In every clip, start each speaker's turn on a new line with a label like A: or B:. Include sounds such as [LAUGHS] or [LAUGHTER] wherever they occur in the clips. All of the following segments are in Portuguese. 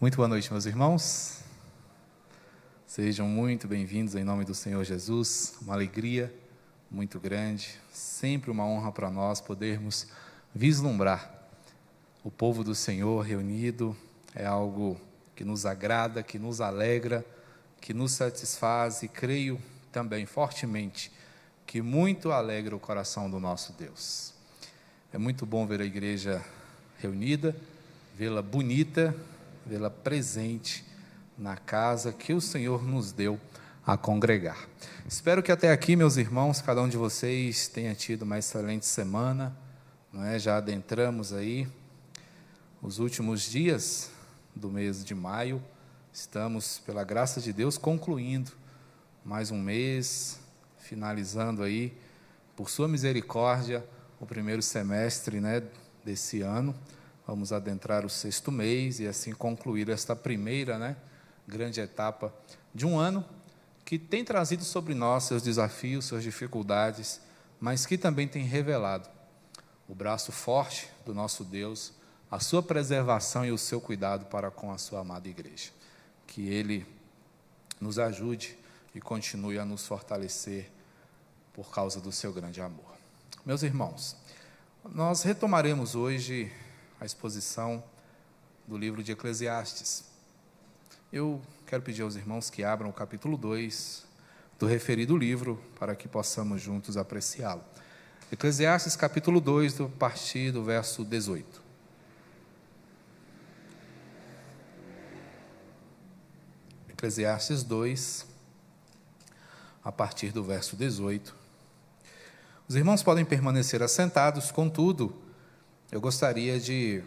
A: Muito boa noite, meus irmãos. Sejam muito bem-vindos em nome do Senhor Jesus. Uma alegria muito grande, sempre uma honra para nós podermos vislumbrar o povo do Senhor reunido. É algo que nos agrada, que nos alegra, que nos satisfaz e creio também fortemente que muito alegra o coração do nosso Deus. É muito bom ver a igreja reunida, vê-la bonita, vê-la presente na casa que o Senhor nos deu a congregar. Espero que até aqui, meus irmãos, cada um de vocês tenha tido uma excelente semana, não é? Já adentramos aí os últimos dias do mês de maio. Estamos, pela graça de Deus, concluindo mais um mês, finalizando aí, por sua misericórdia, o primeiro semestre, né, desse ano. Vamos adentrar o sexto mês e assim concluir esta primeira né, grande etapa de um ano que tem trazido sobre nós seus desafios, suas dificuldades, mas que também tem revelado o braço forte do nosso Deus, a sua preservação e o seu cuidado para com a sua amada igreja. Que Ele nos ajude e continue a nos fortalecer por causa do seu grande amor. Meus irmãos, nós retomaremos hoje a exposição do livro de Eclesiastes. Eu quero pedir aos irmãos que abram o capítulo 2 do referido livro para que possamos juntos apreciá-lo. Eclesiastes capítulo 2, a partir do verso 18. Eclesiastes 2, a partir do verso 18. Os irmãos podem permanecer assentados, contudo, eu gostaria de,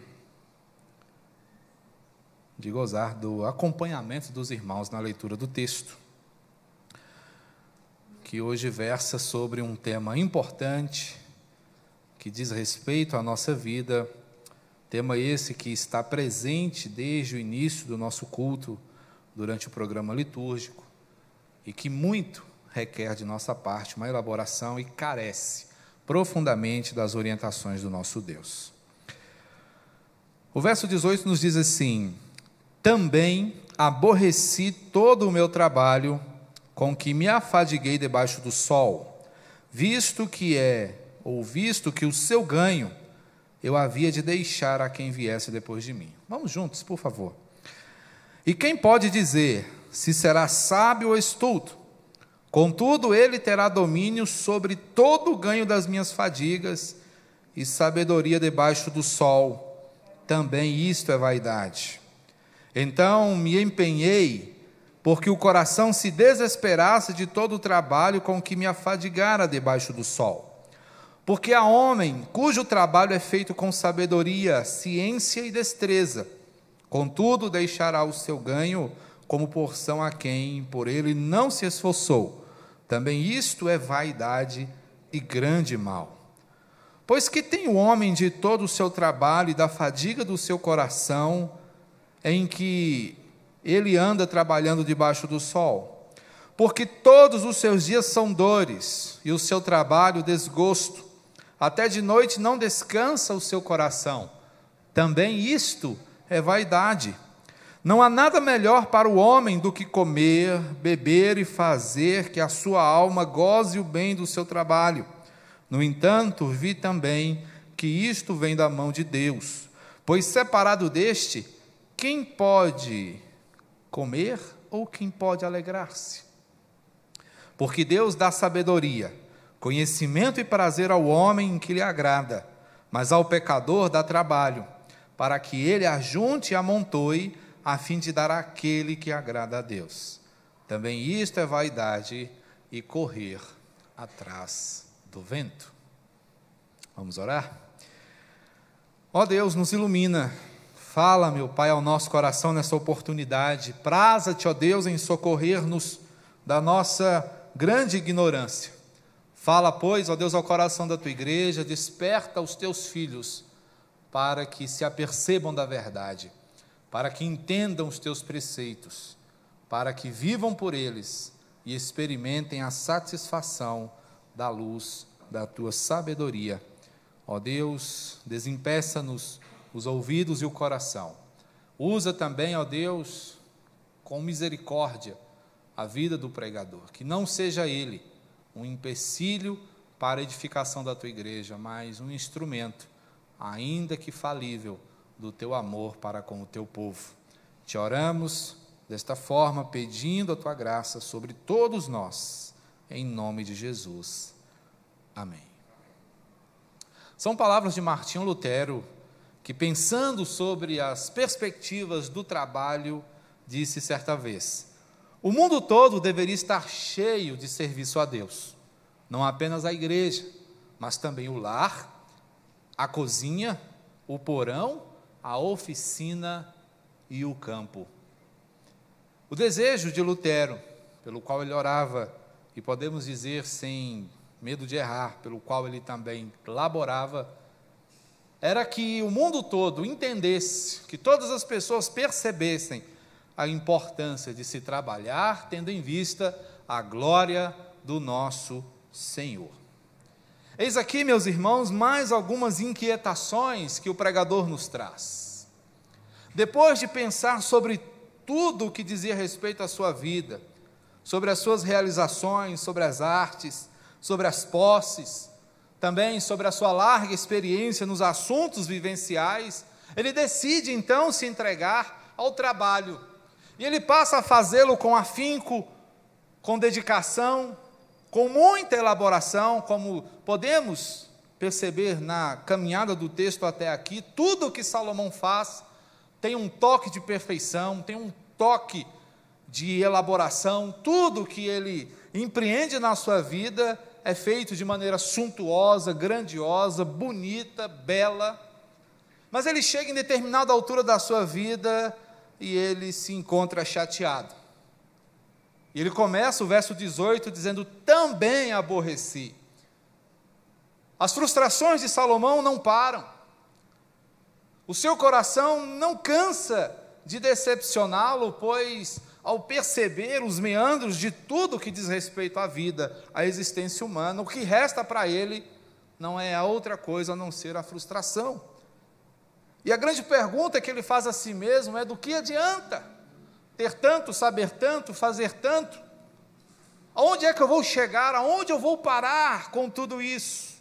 A: de gozar do acompanhamento dos irmãos na leitura do texto, que hoje versa sobre um tema importante, que diz respeito à nossa vida, tema esse que está presente desde o início do nosso culto, durante o programa litúrgico, e que muito requer de nossa parte uma elaboração e carece profundamente das orientações do nosso Deus. O verso 18 nos diz assim: Também aborreci todo o meu trabalho com que me afadiguei debaixo do sol, visto que é, ou visto que o seu ganho eu havia de deixar a quem viesse depois de mim. Vamos juntos, por favor. E quem pode dizer se será sábio ou estulto? Contudo, ele terá domínio sobre todo o ganho das minhas fadigas e sabedoria debaixo do sol também isto é vaidade. Então me empenhei, porque o coração se desesperasse de todo o trabalho com que me afadigara debaixo do sol. Porque há homem cujo trabalho é feito com sabedoria, ciência e destreza, contudo deixará o seu ganho como porção a quem por ele não se esforçou. Também isto é vaidade e grande mal. Pois que tem o homem de todo o seu trabalho e da fadiga do seu coração, em que ele anda trabalhando debaixo do sol? Porque todos os seus dias são dores, e o seu trabalho desgosto. Até de noite não descansa o seu coração. Também isto é vaidade. Não há nada melhor para o homem do que comer, beber e fazer que a sua alma goze o bem do seu trabalho. No entanto, vi também que isto vem da mão de Deus, pois separado deste, quem pode comer ou quem pode alegrar-se? Porque Deus dá sabedoria, conhecimento e prazer ao homem em que lhe agrada, mas ao pecador dá trabalho, para que ele ajunte e amontoe, a fim de dar àquele que agrada a Deus. Também isto é vaidade e correr atrás do vento. Vamos orar? Ó oh Deus, nos ilumina. Fala, meu Pai, ao nosso coração nessa oportunidade. Praza-te, ó Deus, em socorrer-nos da nossa grande ignorância. Fala, pois, ó Deus, ao coração da tua igreja, desperta os teus filhos para que se apercebam da verdade, para que entendam os teus preceitos, para que vivam por eles e experimentem a satisfação da luz da tua sabedoria. Ó Deus, desempeça-nos os ouvidos e o coração, Usa também, ó Deus, com misericórdia, a vida do pregador, que não seja ele um empecilho para a edificação da tua igreja, mas um instrumento, ainda que falível, do teu amor para com o teu povo. Te oramos desta forma, pedindo a tua graça sobre todos nós, em nome de Jesus. Amém. São palavras de Martinho Lutero, que pensando sobre as perspectivas do trabalho, disse certa vez: o mundo todo deveria estar cheio de serviço a Deus, não apenas a igreja, mas também o lar, a cozinha, o porão, a oficina e o campo. O desejo de Lutero, pelo qual ele orava, e podemos dizer sem medo de errar, pelo qual ele também laborava, era que o mundo todo entendesse, que todas as pessoas percebessem a importância de se trabalhar tendo em vista a glória do nosso Senhor. Eis aqui, meus irmãos, mais algumas inquietações que o pregador nos traz. Depois de pensar sobre tudo o que dizia respeito à sua vida, sobre as suas realizações, sobre as artes, sobre as posses, também sobre a sua larga experiência nos assuntos vivenciais, ele decide então se entregar ao trabalho e ele passa a fazê-lo com afinco, com dedicação, com muita elaboração, como podemos perceber na caminhada do texto até aqui, tudo o que Salomão faz tem um toque de perfeição, tem um toque de elaboração, tudo que ele empreende na sua vida é feito de maneira suntuosa, grandiosa, bonita, bela. Mas ele chega em determinada altura da sua vida e ele se encontra chateado. E ele começa o verso 18 dizendo: Também aborreci. As frustrações de Salomão não param. O seu coração não cansa de decepcioná-lo, pois, ao perceber os meandros de tudo que diz respeito à vida, à existência humana, o que resta para ele não é outra coisa a não ser a frustração. E a grande pergunta que ele faz a si mesmo é: do que adianta ter tanto, saber tanto, fazer tanto? Aonde é que eu vou chegar? Aonde eu vou parar com tudo isso?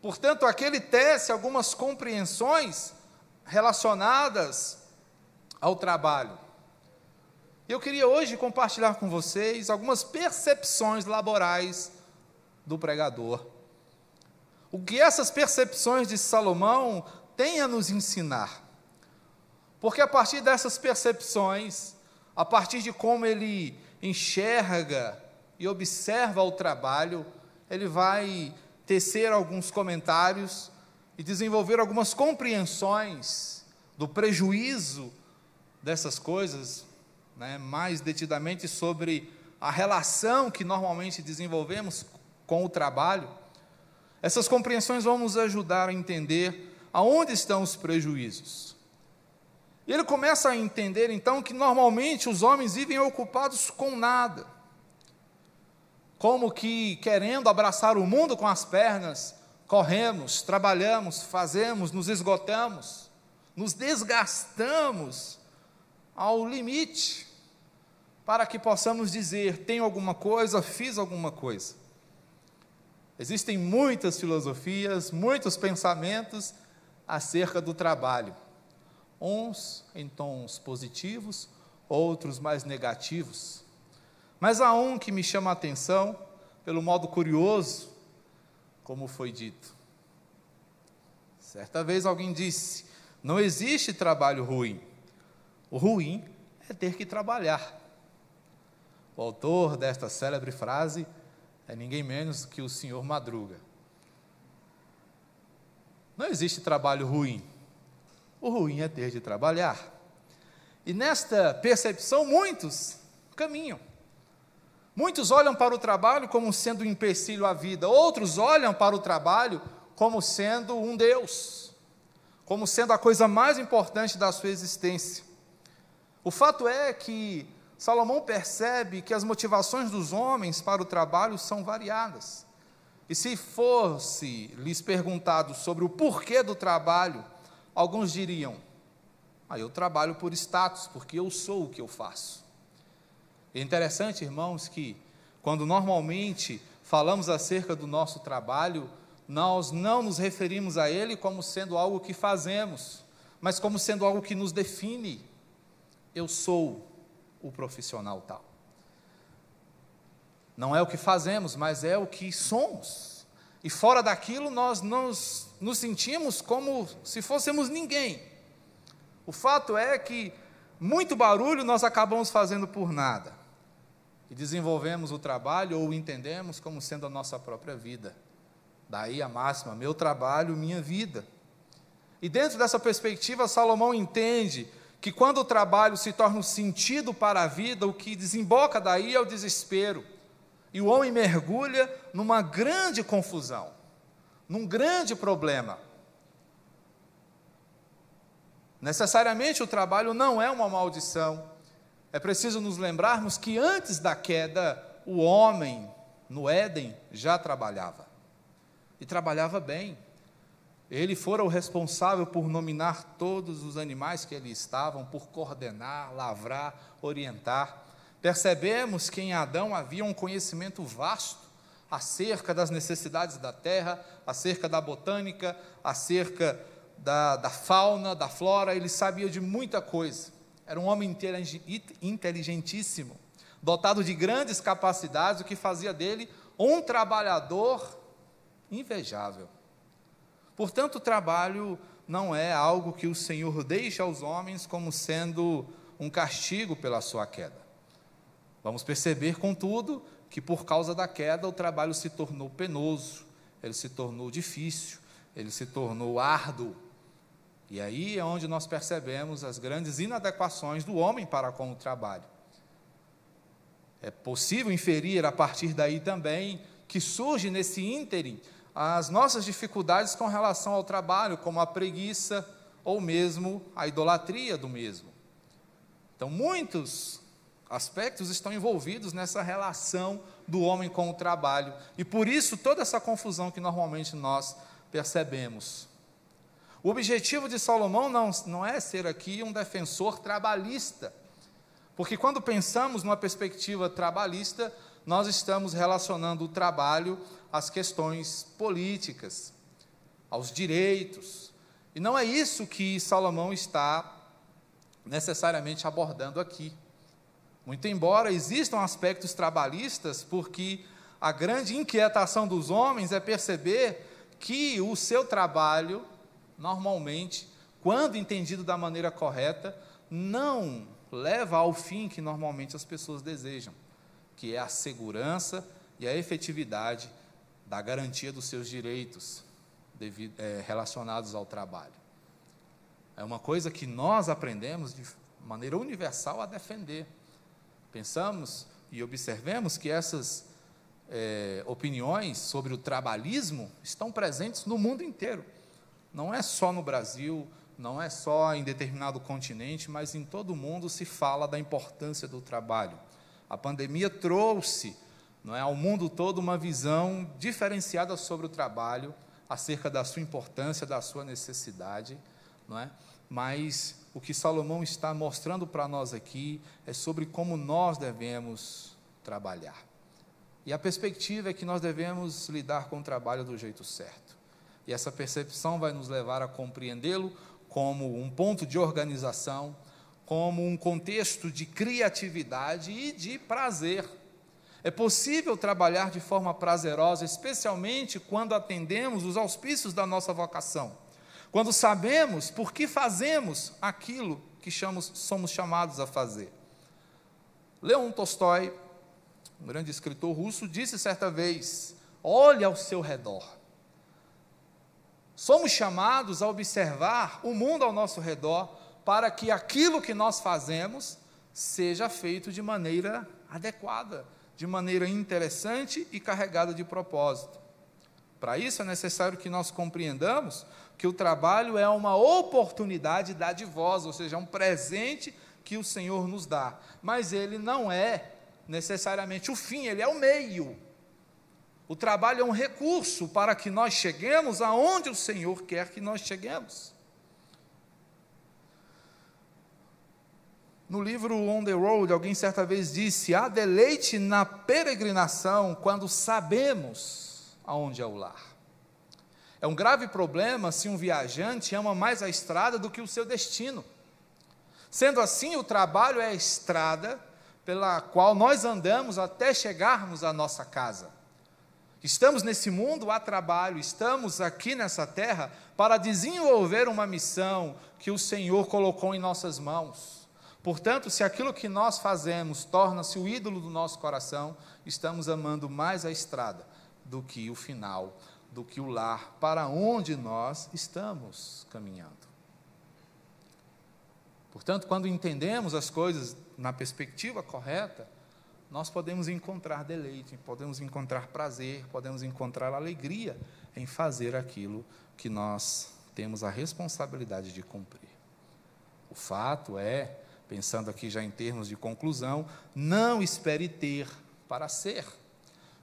A: Portanto, aqui ele tece algumas compreensões relacionadas ao trabalho. Eu queria hoje compartilhar com vocês algumas percepções laborais do pregador. O que essas percepções de Salomão tem a nos ensinar. Porque a partir dessas percepções, a partir de como ele enxerga e observa o trabalho, ele vai tecer alguns comentários e desenvolver algumas compreensões do prejuízo dessas coisas, né, mais detidamente sobre a relação que normalmente desenvolvemos com o trabalho. Essas compreensões vão nos ajudar a entender aonde estão os prejuízos. E ele começa a entender então que normalmente os homens vivem ocupados com nada, como que querendo abraçar o mundo com as pernas, corremos, trabalhamos, fazemos, nos esgotamos, nos desgastamos ao limite, para que possamos dizer: tenho alguma coisa, fiz alguma coisa. Existem muitas filosofias, muitos pensamentos acerca do trabalho. Uns em tons positivos, outros mais negativos. Mas há um que me chama a atenção pelo modo curioso, como foi dito. Certa vez alguém disse: não existe trabalho ruim. O ruim é ter que trabalhar. O autor desta célebre frase é ninguém menos que o senhor Madruga. Não existe trabalho ruim. O ruim é ter de trabalhar. E nesta percepção, muitos caminham. Muitos olham para o trabalho como sendo um empecilho à vida, outros olham para o trabalho como sendo um Deus, como sendo a coisa mais importante da sua existência. O fato é que Salomão percebe que as motivações dos homens para o trabalho são variadas. E se fosse lhes perguntado sobre o porquê do trabalho, alguns diriam: Ah, eu trabalho por status, porque eu sou o que eu faço. É interessante, irmãos, que quando normalmente falamos acerca do nosso trabalho, nós não nos referimos a ele como sendo algo que fazemos, mas como sendo algo que nos define. Eu sou o profissional tal. Não é o que fazemos, mas é o que somos. E fora daquilo, nós nos, nos sentimos como se fôssemos ninguém. O fato é que muito barulho nós acabamos fazendo por nada. E desenvolvemos o trabalho ou o entendemos como sendo a nossa própria vida. Daí a máxima: meu trabalho, minha vida. E dentro dessa perspectiva, Salomão entende que quando o trabalho se torna um sentido para a vida, o que desemboca daí é o desespero. E o homem mergulha numa grande confusão, num grande problema. Necessariamente o trabalho não é uma maldição. É preciso nos lembrarmos que antes da queda, o homem no Éden já trabalhava. E trabalhava bem. Ele fora o responsável por nominar todos os animais que ali estavam, por coordenar, lavrar, orientar. Percebemos que em Adão havia um conhecimento vasto acerca das necessidades da terra, acerca da botânica, acerca da, da fauna, da flora, ele sabia de muita coisa. Era um homem inteligentíssimo, dotado de grandes capacidades, o que fazia dele um trabalhador invejável. Portanto, o trabalho não é algo que o Senhor deixa aos homens como sendo um castigo pela sua queda. Vamos perceber, contudo, que por causa da queda o trabalho se tornou penoso, ele se tornou difícil, ele se tornou árduo. E aí é onde nós percebemos as grandes inadequações do homem para com o trabalho. É possível inferir a partir daí também que surge nesse ínterim as nossas dificuldades com relação ao trabalho, como a preguiça ou mesmo a idolatria do mesmo. Então, muitos aspectos estão envolvidos nessa relação do homem com o trabalho, e por isso toda essa confusão que normalmente nós percebemos. O objetivo de Salomão não, não é ser aqui um defensor trabalhista, porque quando pensamos numa perspectiva trabalhista, nós estamos relacionando o trabalho às questões políticas, aos direitos. E não é isso que Salomão está necessariamente abordando aqui. Muito embora existam aspectos trabalhistas, porque a grande inquietação dos homens é perceber que o seu trabalho normalmente, quando entendido da maneira correta, não leva ao fim que normalmente as pessoas desejam, que é a segurança e a efetividade da garantia dos seus direitos devido, é, relacionados ao trabalho. É uma coisa que nós aprendemos de maneira universal a defender. Pensamos e observemos que essas é, opiniões sobre o trabalhismo estão presentes no mundo inteiro. Não é só no Brasil, não é só em determinado continente, mas em todo o mundo se fala da importância do trabalho. A pandemia trouxe não é, ao mundo todo uma visão diferenciada sobre o trabalho, acerca da sua importância, da sua necessidade, não é? Mas o que Salomão está mostrando para nós aqui é sobre como nós devemos trabalhar. E a perspectiva é que nós devemos lidar com o trabalho do jeito certo. E essa percepção vai nos levar a compreendê-lo como um ponto de organização, como um contexto de criatividade e de prazer. É possível trabalhar de forma prazerosa, especialmente quando atendemos os auspícios da nossa vocação, quando sabemos por que fazemos aquilo que chamamos, somos chamados a fazer. Leon Tolstói, um grande escritor russo, disse certa vez: olhe ao seu redor Somos chamados a observar o mundo ao nosso redor para que aquilo que nós fazemos seja feito de maneira adequada, de maneira interessante e carregada de propósito. Para isso é necessário que nós compreendamos que o trabalho é uma oportunidade dadivosa, ou seja, é um presente que o Senhor nos dá, mas ele não é necessariamente o fim, ele é o meio o trabalho é um recurso para que nós cheguemos aonde o Senhor quer que nós cheguemos. No livro On the Road, alguém certa vez disse: há deleite na peregrinação quando sabemos aonde é o lar. É um grave problema se um viajante ama mais a estrada do que o seu destino. Sendo assim, o trabalho é a estrada pela qual nós andamos até chegarmos à nossa casa. Estamos nesse mundo a trabalho, estamos aqui nessa terra para desenvolver uma missão que o Senhor colocou em nossas mãos. Portanto, se aquilo que nós fazemos torna-se o ídolo do nosso coração, estamos amando mais a estrada do que o final, do que o lar para onde nós estamos caminhando. Portanto, quando entendemos as coisas na perspectiva correta, nós podemos encontrar deleite, podemos encontrar prazer, podemos encontrar alegria em fazer aquilo que nós temos a responsabilidade de cumprir. O fato é, pensando aqui já em termos de conclusão, não espere ter para ser.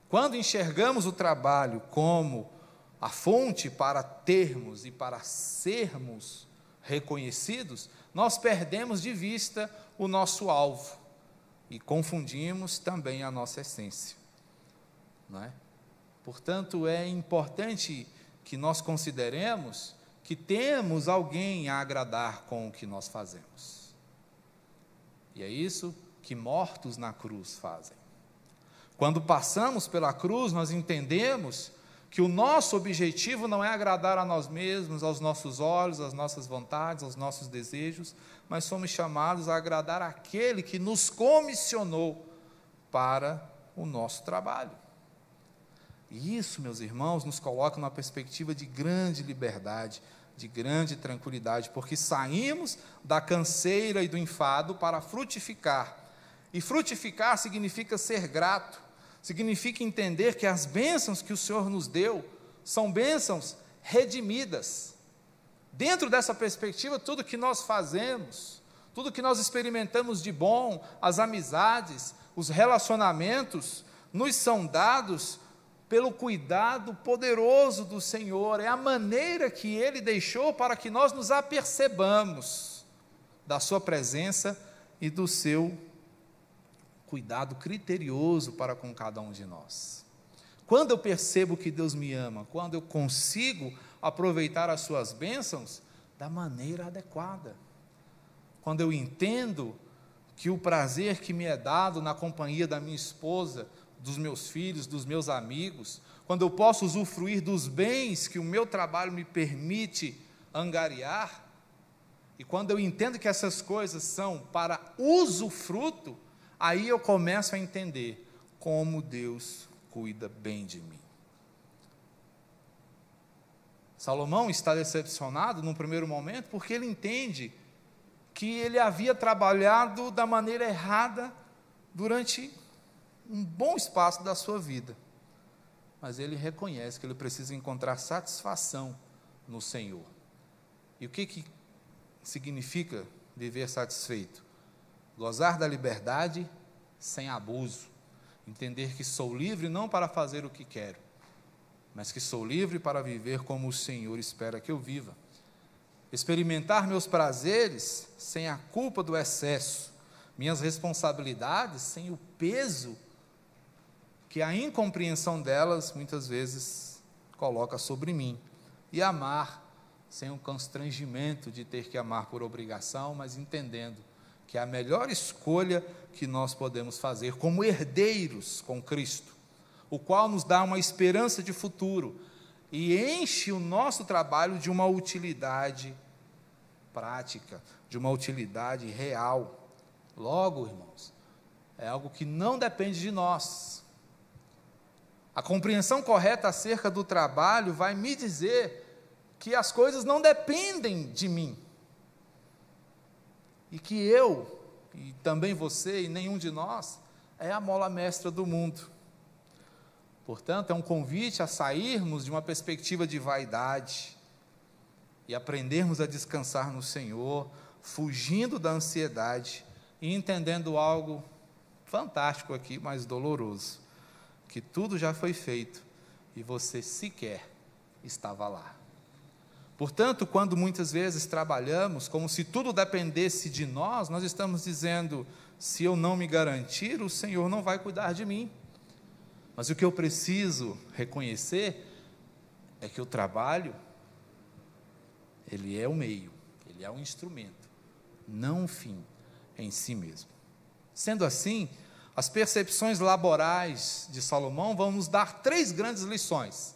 A: Quando enxergamos o trabalho como a fonte para termos e para sermos reconhecidos, nós perdemos de vista o nosso alvo e confundimos também a nossa essência. Não é? Portanto, é importante que nós consideremos que temos alguém a agradar com o que nós fazemos. E é isso que mortos na cruz fazem. Quando passamos pela cruz, nós entendemos que o nosso objetivo não é agradar a nós mesmos, aos nossos olhos, às nossas vontades, aos nossos desejos, mas somos chamados a agradar aquele que nos comissionou para o nosso trabalho. E isso, meus irmãos, nos coloca numa perspectiva de grande liberdade, de grande tranquilidade, porque saímos da canseira e do enfado para frutificar. E frutificar significa ser grato, significa entender que as bênçãos que o Senhor nos deu são bênçãos redimidas. Dentro dessa perspectiva, tudo que nós fazemos, tudo que nós experimentamos de bom, as amizades, os relacionamentos, nos são dados pelo cuidado poderoso do Senhor, é a maneira que Ele deixou para que nós nos apercebamos da Sua presença e do seu cuidado criterioso para com cada um de nós. Quando eu percebo que Deus me ama, quando eu consigo aproveitar as suas bênçãos da maneira adequada, quando eu entendo que o prazer que me é dado na companhia da minha esposa, dos meus filhos, dos meus amigos, quando eu posso usufruir dos bens que o meu trabalho me permite angariar, e quando eu entendo que essas coisas são para usufruto, aí eu começo a entender como Deus cuida bem de mim. Salomão está decepcionado num primeiro momento porque ele entende que ele havia trabalhado da maneira errada durante um bom espaço da sua vida. Mas ele reconhece que ele precisa encontrar satisfação no Senhor. E o que, que significa viver satisfeito? Gozar da liberdade sem abuso, entender que sou livre não para fazer o que quero, mas que sou livre para viver como o Senhor espera que eu viva. Experimentar meus prazeres sem a culpa do excesso, minhas responsabilidades sem o peso que a incompreensão delas muitas vezes coloca sobre mim, e amar sem o constrangimento de ter que amar por obrigação, mas entendendo que é a melhor escolha que nós podemos fazer como herdeiros com Cristo, o qual nos dá uma esperança de futuro e enche o nosso trabalho de uma utilidade prática, de uma utilidade real. Logo, irmãos, é algo que não depende de nós. A compreensão correta acerca do trabalho vai me dizer que as coisas não dependem de mim e que eu, e também você e nenhum de nós, é a mola mestra do mundo. Portanto, é um convite a sairmos de uma perspectiva de vaidade e aprendermos a descansar no Senhor, fugindo da ansiedade e entendendo algo fantástico aqui, mas doloroso, que tudo já foi feito e você sequer estava lá. Portanto, quando muitas vezes trabalhamos como se tudo dependesse de nós, nós estamos dizendo: se eu não me garantir, o Senhor não vai cuidar de mim. Mas o que eu preciso reconhecer é que o trabalho, ele é o meio, ele é o instrumento, não um fim em si mesmo. Sendo assim, as percepções laborais de Salomão vão nos dar três grandes lições.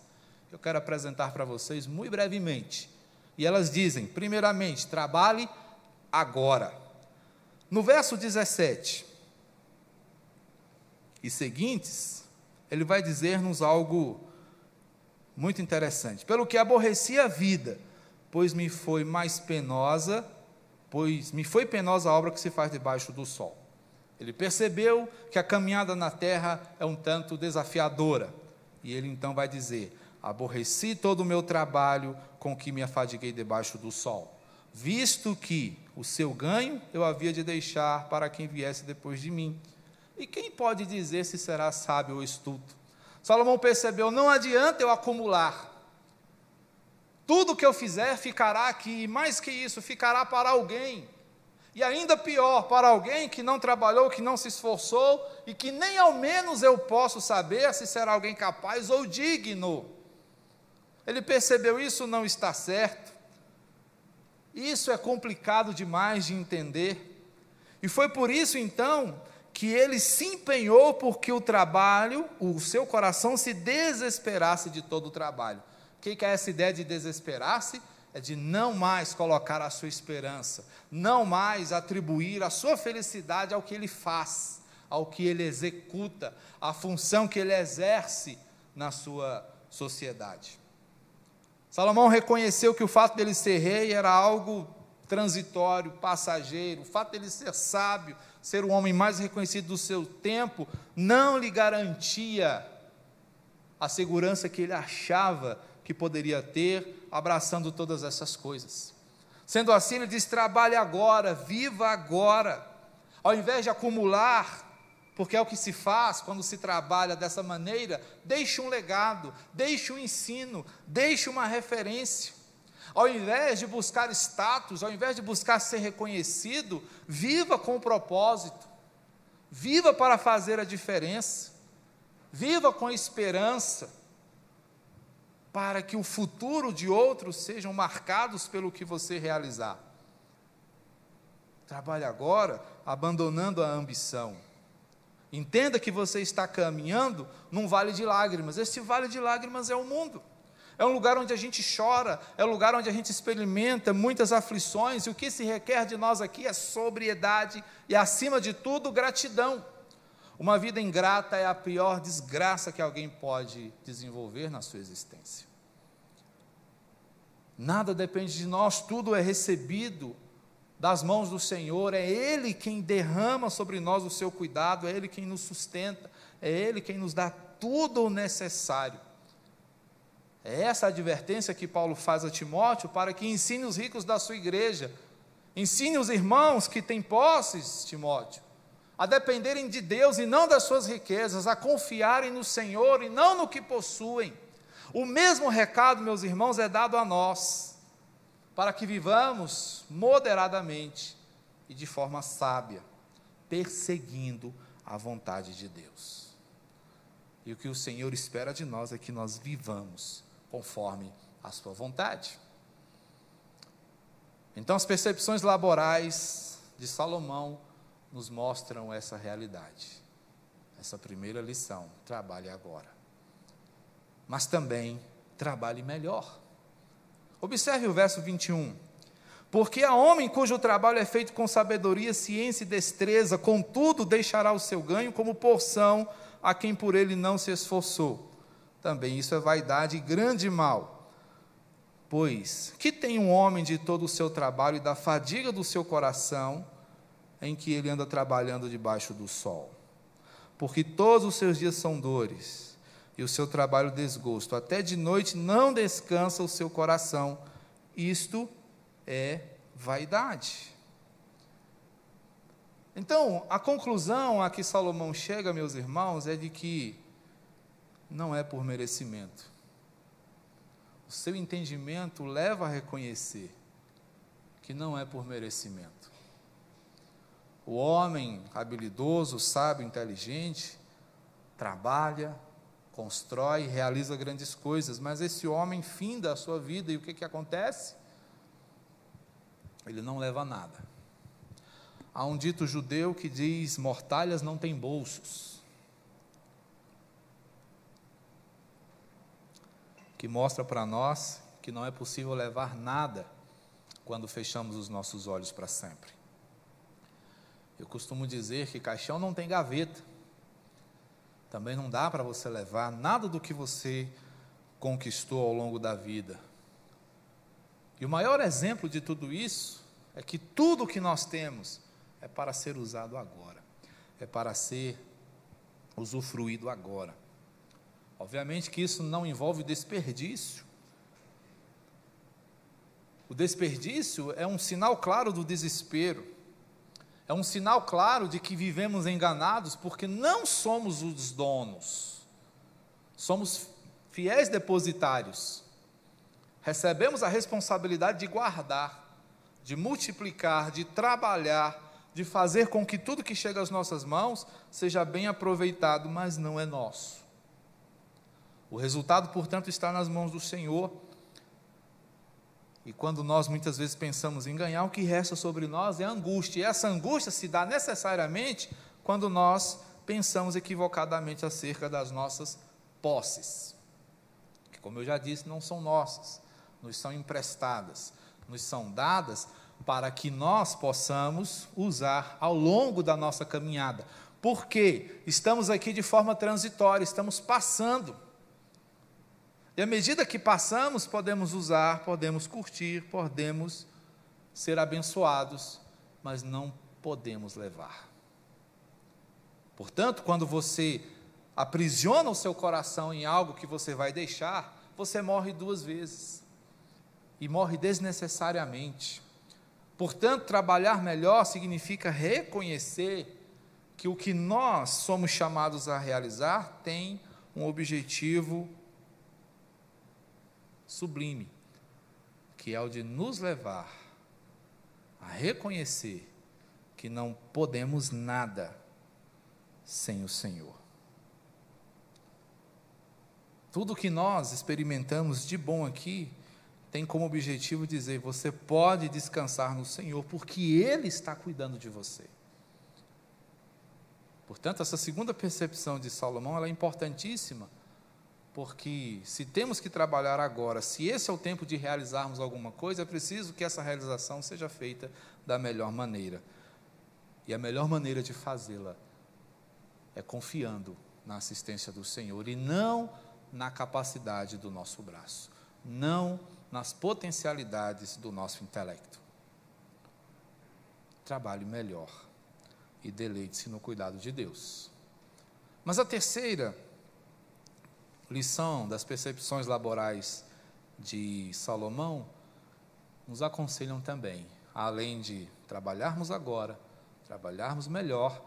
A: Eu quero apresentar para vocês muito brevemente. E elas dizem: primeiramente, trabalhe agora. No verso 17 e seguintes, ele vai dizer-nos algo muito interessante. Pelo que aborreci a vida, pois me foi mais penosa, pois me foi penosa a obra que se faz debaixo do sol. Ele percebeu que a caminhada na terra é um tanto desafiadora. E ele então vai dizer: Aborreci todo o meu trabalho com que me afadiguei debaixo do sol, visto que o seu ganho eu havia de deixar para quem viesse depois de mim. E quem pode dizer se será sábio ou estúpido? Salomão percebeu: não adianta eu acumular. Tudo que eu fizer ficará aqui, e mais que isso, ficará para alguém. E ainda pior, para alguém que não trabalhou, que não se esforçou e que nem ao menos eu posso saber se será alguém capaz ou digno. Ele percebeu isso não está certo. Isso é complicado demais de entender. E foi por isso então que ele se empenhou porque o trabalho, o seu coração se desesperasse de todo o trabalho. O que é essa ideia de desesperar-se? É de não mais colocar a sua esperança, não mais atribuir a sua felicidade ao que ele faz, ao que ele executa, à função que ele exerce na sua sociedade. Salomão reconheceu que o fato dele ser rei era algo transitório, passageiro, o fato dele ser sábio, ser o homem mais reconhecido do seu tempo, não lhe garantia a segurança que ele achava que poderia ter, abraçando todas essas coisas. Sendo assim, ele diz: trabalhe agora, viva agora, ao invés de acumular, porque é o que se faz quando se trabalha dessa maneira, deixe um legado, deixe um ensino, deixe uma referência. Ao invés de buscar status, ao invés de buscar ser reconhecido, viva com propósito, viva para fazer a diferença, viva com esperança, para que o futuro de outros sejam marcados pelo que você realizar. Trabalhe agora abandonando a ambição. Entenda que você está caminhando num vale de lágrimas. Este vale de lágrimas é o mundo. É um lugar onde a gente chora, é um lugar onde a gente experimenta muitas aflições, e o que se requer de nós aqui é sobriedade e, acima de tudo, gratidão. Uma vida ingrata é a pior desgraça que alguém pode desenvolver na sua existência. Nada depende de nós, tudo é recebido das mãos do Senhor, é Ele quem derrama sobre nós o seu cuidado, é Ele quem nos sustenta, é Ele quem nos dá tudo o necessário. É essa a advertência que Paulo faz a Timóteo para que ensine os ricos da sua igreja, ensine os irmãos que têm posses, Timóteo, a dependerem de Deus e não das suas riquezas, a confiarem no Senhor e não no que possuem. O mesmo recado, meus irmãos, é dado a nós, para que vivamos moderadamente e de forma sábia, perseguindo a vontade de Deus. E o que o Senhor espera de nós é que nós vivamos conforme a sua vontade. Então, as percepções laborais de Salomão nos mostram essa realidade. Essa primeira lição: trabalhe agora. Mas também trabalhe melhor. Observe o verso 21. Porque há homem cujo trabalho é feito com sabedoria, ciência e destreza, contudo deixará o seu ganho como porção a quem por ele não se esforçou. Também isso é vaidade e grande mal. Pois, que tem um homem de todo o seu trabalho e da fadiga do seu coração, em que ele anda trabalhando debaixo do sol? Porque todos os seus dias são dores, e o seu trabalho desgosto. Até de noite não descansa o seu coração. Isto é vaidade. Então, a conclusão a que Salomão chega, meus irmãos, é de que não é por merecimento. o seu entendimento leva a reconhecer que não é por merecimento. O homem habilidoso, sábio, inteligente, trabalha, constrói, realiza grandes coisas, mas esse homem finda a sua vida e o que, que acontece? Ele não leva nada. Há um dito judeu que diz: mortalhas não têm bolsos. que mostra para nós que não é possível levar nada quando fechamos os nossos olhos para sempre. Eu costumo dizer que caixão não tem gaveta. Também não dá para você levar nada do que você conquistou ao longo da vida. E o maior exemplo de tudo isso é que tudo que nós temos é para ser usado agora, é para ser usufruído agora. Obviamente que isso não envolve desperdício. O desperdício é um sinal claro do desespero. É um sinal claro de que vivemos enganados porque não somos os donos. Somos fiéis depositários. Recebemos a responsabilidade de guardar, de multiplicar, de trabalhar, de fazer com que tudo que chega às nossas mãos seja bem aproveitado, mas não é nosso. O resultado, portanto, está nas mãos do Senhor. E quando nós muitas vezes pensamos em ganhar, o que resta sobre nós é angústia. E essa angústia se dá necessariamente quando nós pensamos equivocadamente acerca das nossas posses, que, como eu já disse, não são nossas, nos são emprestadas, nos são dadas para que nós possamos usar ao longo da nossa caminhada. Porque estamos aqui de forma transitória, estamos passando. À medida que passamos, podemos usar, podemos curtir, podemos ser abençoados, mas não podemos levar. Portanto, quando você aprisiona o seu coração em algo que você vai deixar, você morre duas vezes. E morre desnecessariamente. Portanto, trabalhar melhor significa reconhecer que o que nós somos chamados a realizar tem um objetivo sublime, que é o de nos levar a reconhecer que não podemos nada sem o Senhor. Tudo que nós experimentamos de bom aqui tem como objetivo dizer: você pode descansar no Senhor, porque Ele está cuidando de você. Portanto, essa segunda percepção de Salomão é importantíssima porque se temos que trabalhar agora, se esse é o tempo de realizarmos alguma coisa, é preciso que essa realização seja feita da melhor maneira. E a melhor maneira de fazê-la é confiando na assistência do Senhor e não na capacidade do nosso braço, não nas potencialidades do nosso intelecto. Trabalhe melhor e deleite-se no cuidado de Deus. Mas a terceira lição das percepções laborais de Salomão nos aconselham também, além de trabalharmos agora, trabalharmos melhor,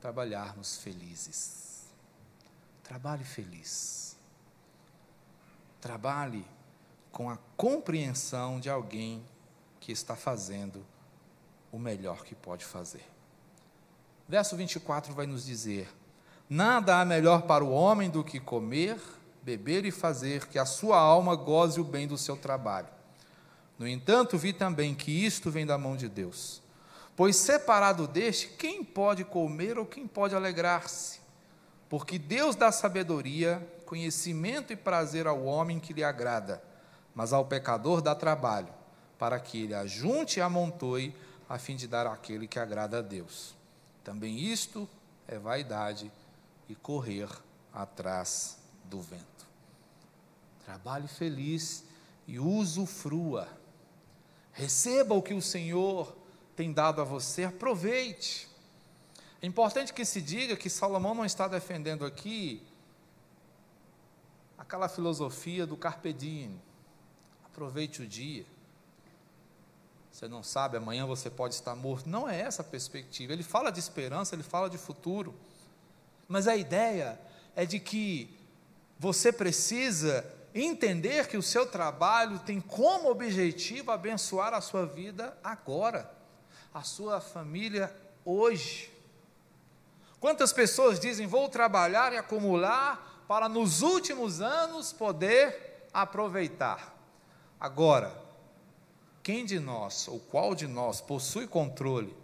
A: trabalharmos felizes. Trabalhe feliz. Trabalhe com a compreensão de alguém que está fazendo o melhor que pode fazer. Verso 24 vai nos dizer: Nada há melhor para o homem do que comer beber e fazer que a sua alma goze o bem do seu trabalho. No entanto, vi também que isto vem da mão de Deus. Pois separado deste, quem pode comer ou quem pode alegrar-se? Porque Deus dá sabedoria, conhecimento e prazer ao homem que lhe agrada, mas ao pecador dá trabalho, para que ele ajunte e amontoe, a fim de dar àquele que agrada a Deus. Também isto é vaidade e correr atrás do vento. Trabalhe feliz e usufrua. Receba o que o Senhor tem dado a você, aproveite. É importante que se diga que Salomão não está defendendo aqui aquela filosofia do carpe diem. Aproveite o dia. Você não sabe, amanhã você pode estar morto. Não é essa a perspectiva. Ele fala de esperança, ele fala de futuro. Mas a ideia é de que você precisa entender que o seu trabalho tem como objetivo abençoar a sua vida agora, a sua família hoje. Quantas pessoas dizem: Vou trabalhar e acumular para nos últimos anos poder aproveitar? Agora, quem de nós, ou qual de nós, possui controle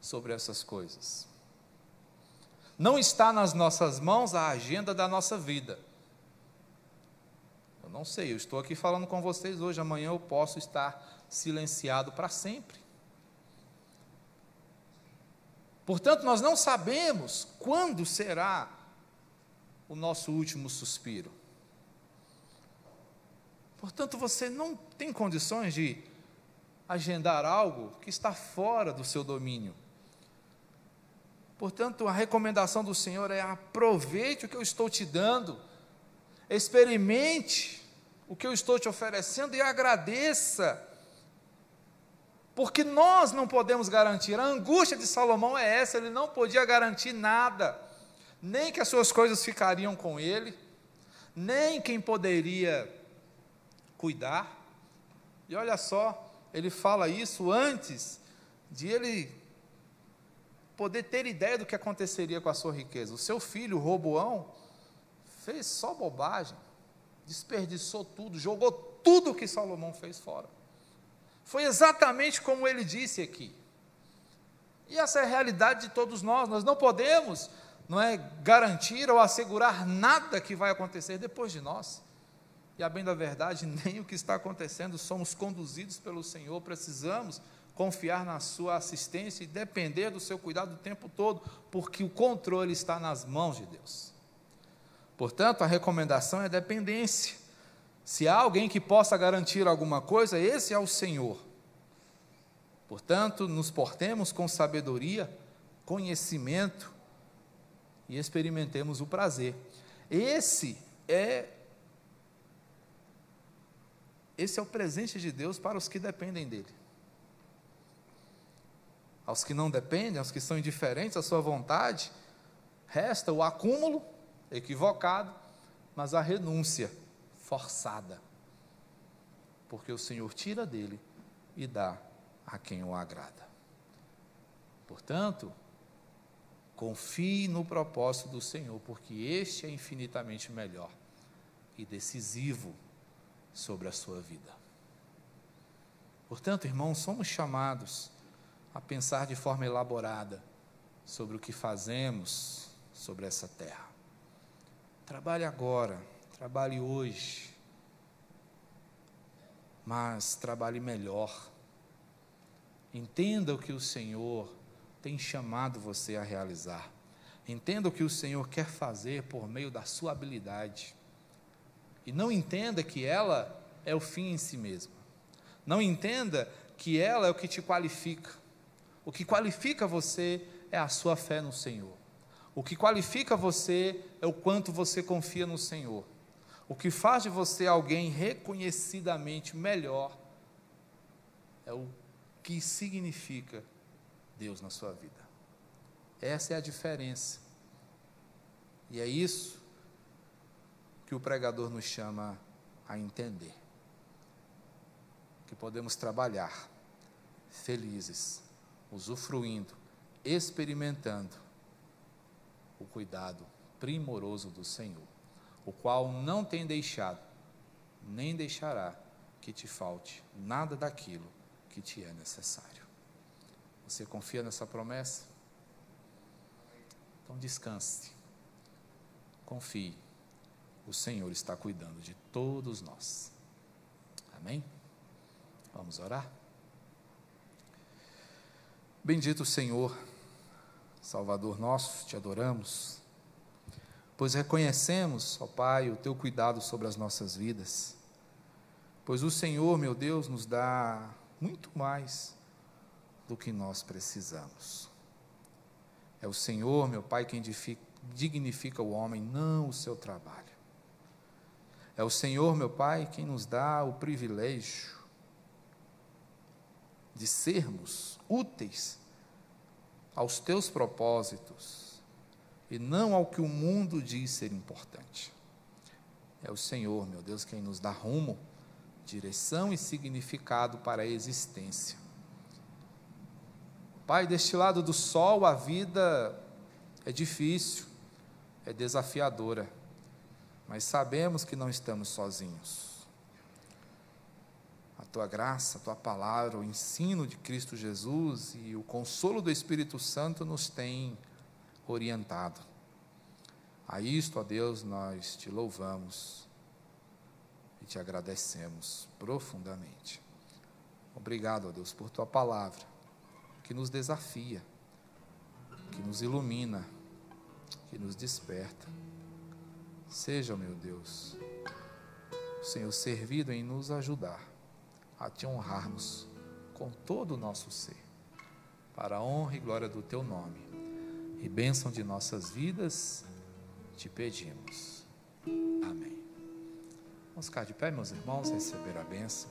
A: sobre essas coisas? Não está nas nossas mãos a agenda da nossa vida. Eu não sei, eu estou aqui falando com vocês hoje, amanhã eu posso estar silenciado para sempre. Portanto, nós não sabemos quando será o nosso último suspiro. Portanto, você não tem condições de agendar algo que está fora do seu domínio. Portanto, a recomendação do Senhor é aproveite o que eu estou te dando, experimente o que eu estou te oferecendo e agradeça porque nós não podemos garantir. A angústia de Salomão é essa, ele não podia garantir nada, nem que as suas coisas ficariam com ele, nem quem poderia cuidar. E olha só, ele fala isso antes de ele poder ter ideia do que aconteceria com a sua riqueza. O seu filho, Roboão, fez só bobagem, desperdiçou tudo, jogou tudo que Salomão fez fora. Foi exatamente como ele disse aqui. E essa é a realidade de todos nós. Nós não podemos, não é, garantir ou assegurar nada que vai acontecer depois de nós. E a bem da verdade, [LAUGHS] nem o que está acontecendo, somos conduzidos pelo Senhor, precisamos confiar na sua assistência e depender do seu cuidado o tempo todo, porque o controle está nas mãos de Deus. Portanto, a recomendação é dependência. Se há alguém que possa garantir alguma coisa, esse é o Senhor. Portanto, nos portemos com sabedoria, conhecimento e experimentemos o prazer. Esse é esse é o presente de Deus para os que dependem dele. Aos que não dependem, aos que são indiferentes à sua vontade, resta o acúmulo equivocado, mas a renúncia forçada. Porque o Senhor tira dele e dá a quem o agrada. Portanto, confie no propósito do Senhor, porque este é infinitamente melhor e decisivo sobre a sua vida. Portanto, irmãos, somos chamados a pensar de forma elaborada sobre o que fazemos sobre essa terra. Trabalhe agora Trabalhe hoje, mas trabalhe melhor. Entenda o que o Senhor tem chamado você a realizar. Entenda o que o Senhor quer fazer por meio da sua habilidade. E não entenda que ela é o fim em si mesma. Não entenda que ela é o que te qualifica. O que qualifica você é a sua fé no Senhor. O que qualifica você é o quanto você confia no Senhor. O que faz de você alguém reconhecidamente melhor é o que significa Deus na sua vida. Essa é a diferença. E é isso que o pregador nos chama a entender. Que podemos trabalhar felizes, usufruindo, experimentando o cuidado primoroso do Senhor o qual não tem deixado, nem deixará que te falte nada daquilo que te é necessário. Você confia nessa promessa? Então descanse, confie, o Senhor está cuidando de todos nós. Amém? Vamos orar? Bendito Senhor, Salvador nosso, te adoramos pois reconhecemos, ó Pai, o teu cuidado sobre as nossas vidas. Pois o Senhor, meu Deus, nos dá muito mais do que nós precisamos. É o Senhor, meu Pai, quem dignifica o homem, não o seu trabalho. É o Senhor, meu Pai, quem nos dá o privilégio de sermos úteis aos teus propósitos e não ao que o mundo diz ser importante. É o Senhor, meu Deus, quem nos dá rumo, direção e significado para a existência. Pai, deste lado do sol, a vida é difícil, é desafiadora, mas sabemos que não estamos sozinhos. Tua graça, a tua palavra, o ensino de Cristo Jesus e o consolo do Espírito Santo nos tem orientado. A isto, ó Deus, nós te louvamos e te agradecemos profundamente. Obrigado, ó Deus, por tua palavra, que nos desafia, que nos ilumina, que nos desperta. Seja, meu Deus, o Senhor servido em nos ajudar a te honrarmos com todo o nosso ser, para a honra e glória do teu nome e bênção de nossas vidas, te pedimos. Amém. Vamos ficar de pé, meus irmãos, receber a bênção.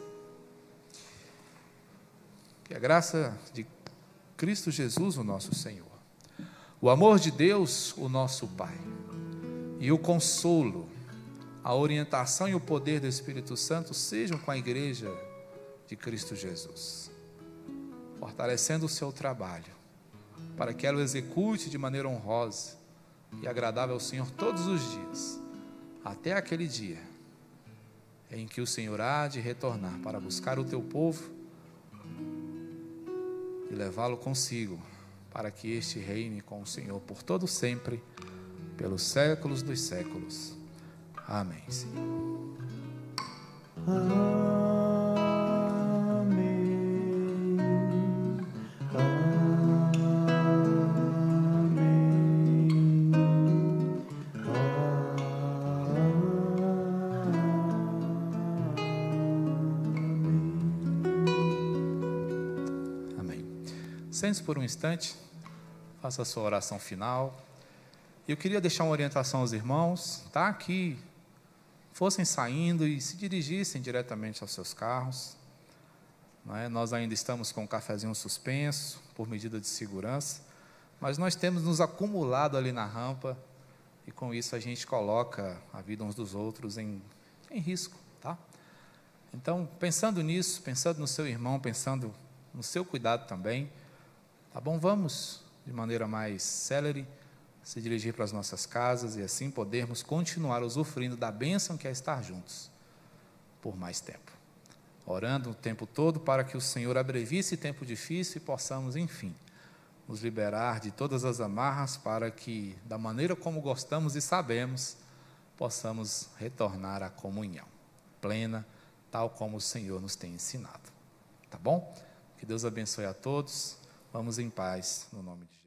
A: Que a graça de Cristo Jesus, o nosso Senhor, o amor de Deus, o nosso Pai, e o consolo, a orientação e o poder do Espírito Santo sejam com a igreja de Cristo Jesus, fortalecendo o seu trabalho, para que ela o execute de maneira honrosa e agradável ao Senhor todos os dias, até aquele dia em que o Senhor há de retornar para buscar o teu povo e levá-lo consigo, para que este reine com o Senhor por todo sempre, pelos séculos dos séculos. Amém. Senhor. Sente-se por um instante, faça a sua oração final. Eu queria deixar uma orientação aos irmãos, tá? Que fossem saindo e se dirigissem diretamente aos seus carros. É? Nós ainda estamos com o cafezinho suspenso, por medida de segurança, mas nós temos nos acumulado ali na rampa e com isso a gente coloca a vida uns dos outros em, em risco, tá? Então, pensando nisso, pensando no seu irmão, pensando no seu cuidado também, Tá bom? Vamos, de maneira mais célere, se dirigir para as nossas casas e assim podermos continuar usufruindo da bênção que é estar juntos por mais tempo. Orando o tempo todo para que o Senhor abrevie esse tempo difícil e possamos, enfim, nos liberar de todas as amarras para que, da maneira como gostamos e sabemos, possamos retornar à comunhão plena, tal como o Senhor nos tem ensinado. Tá bom? Que Deus abençoe a todos. Vamos em paz, no nome de Jesus.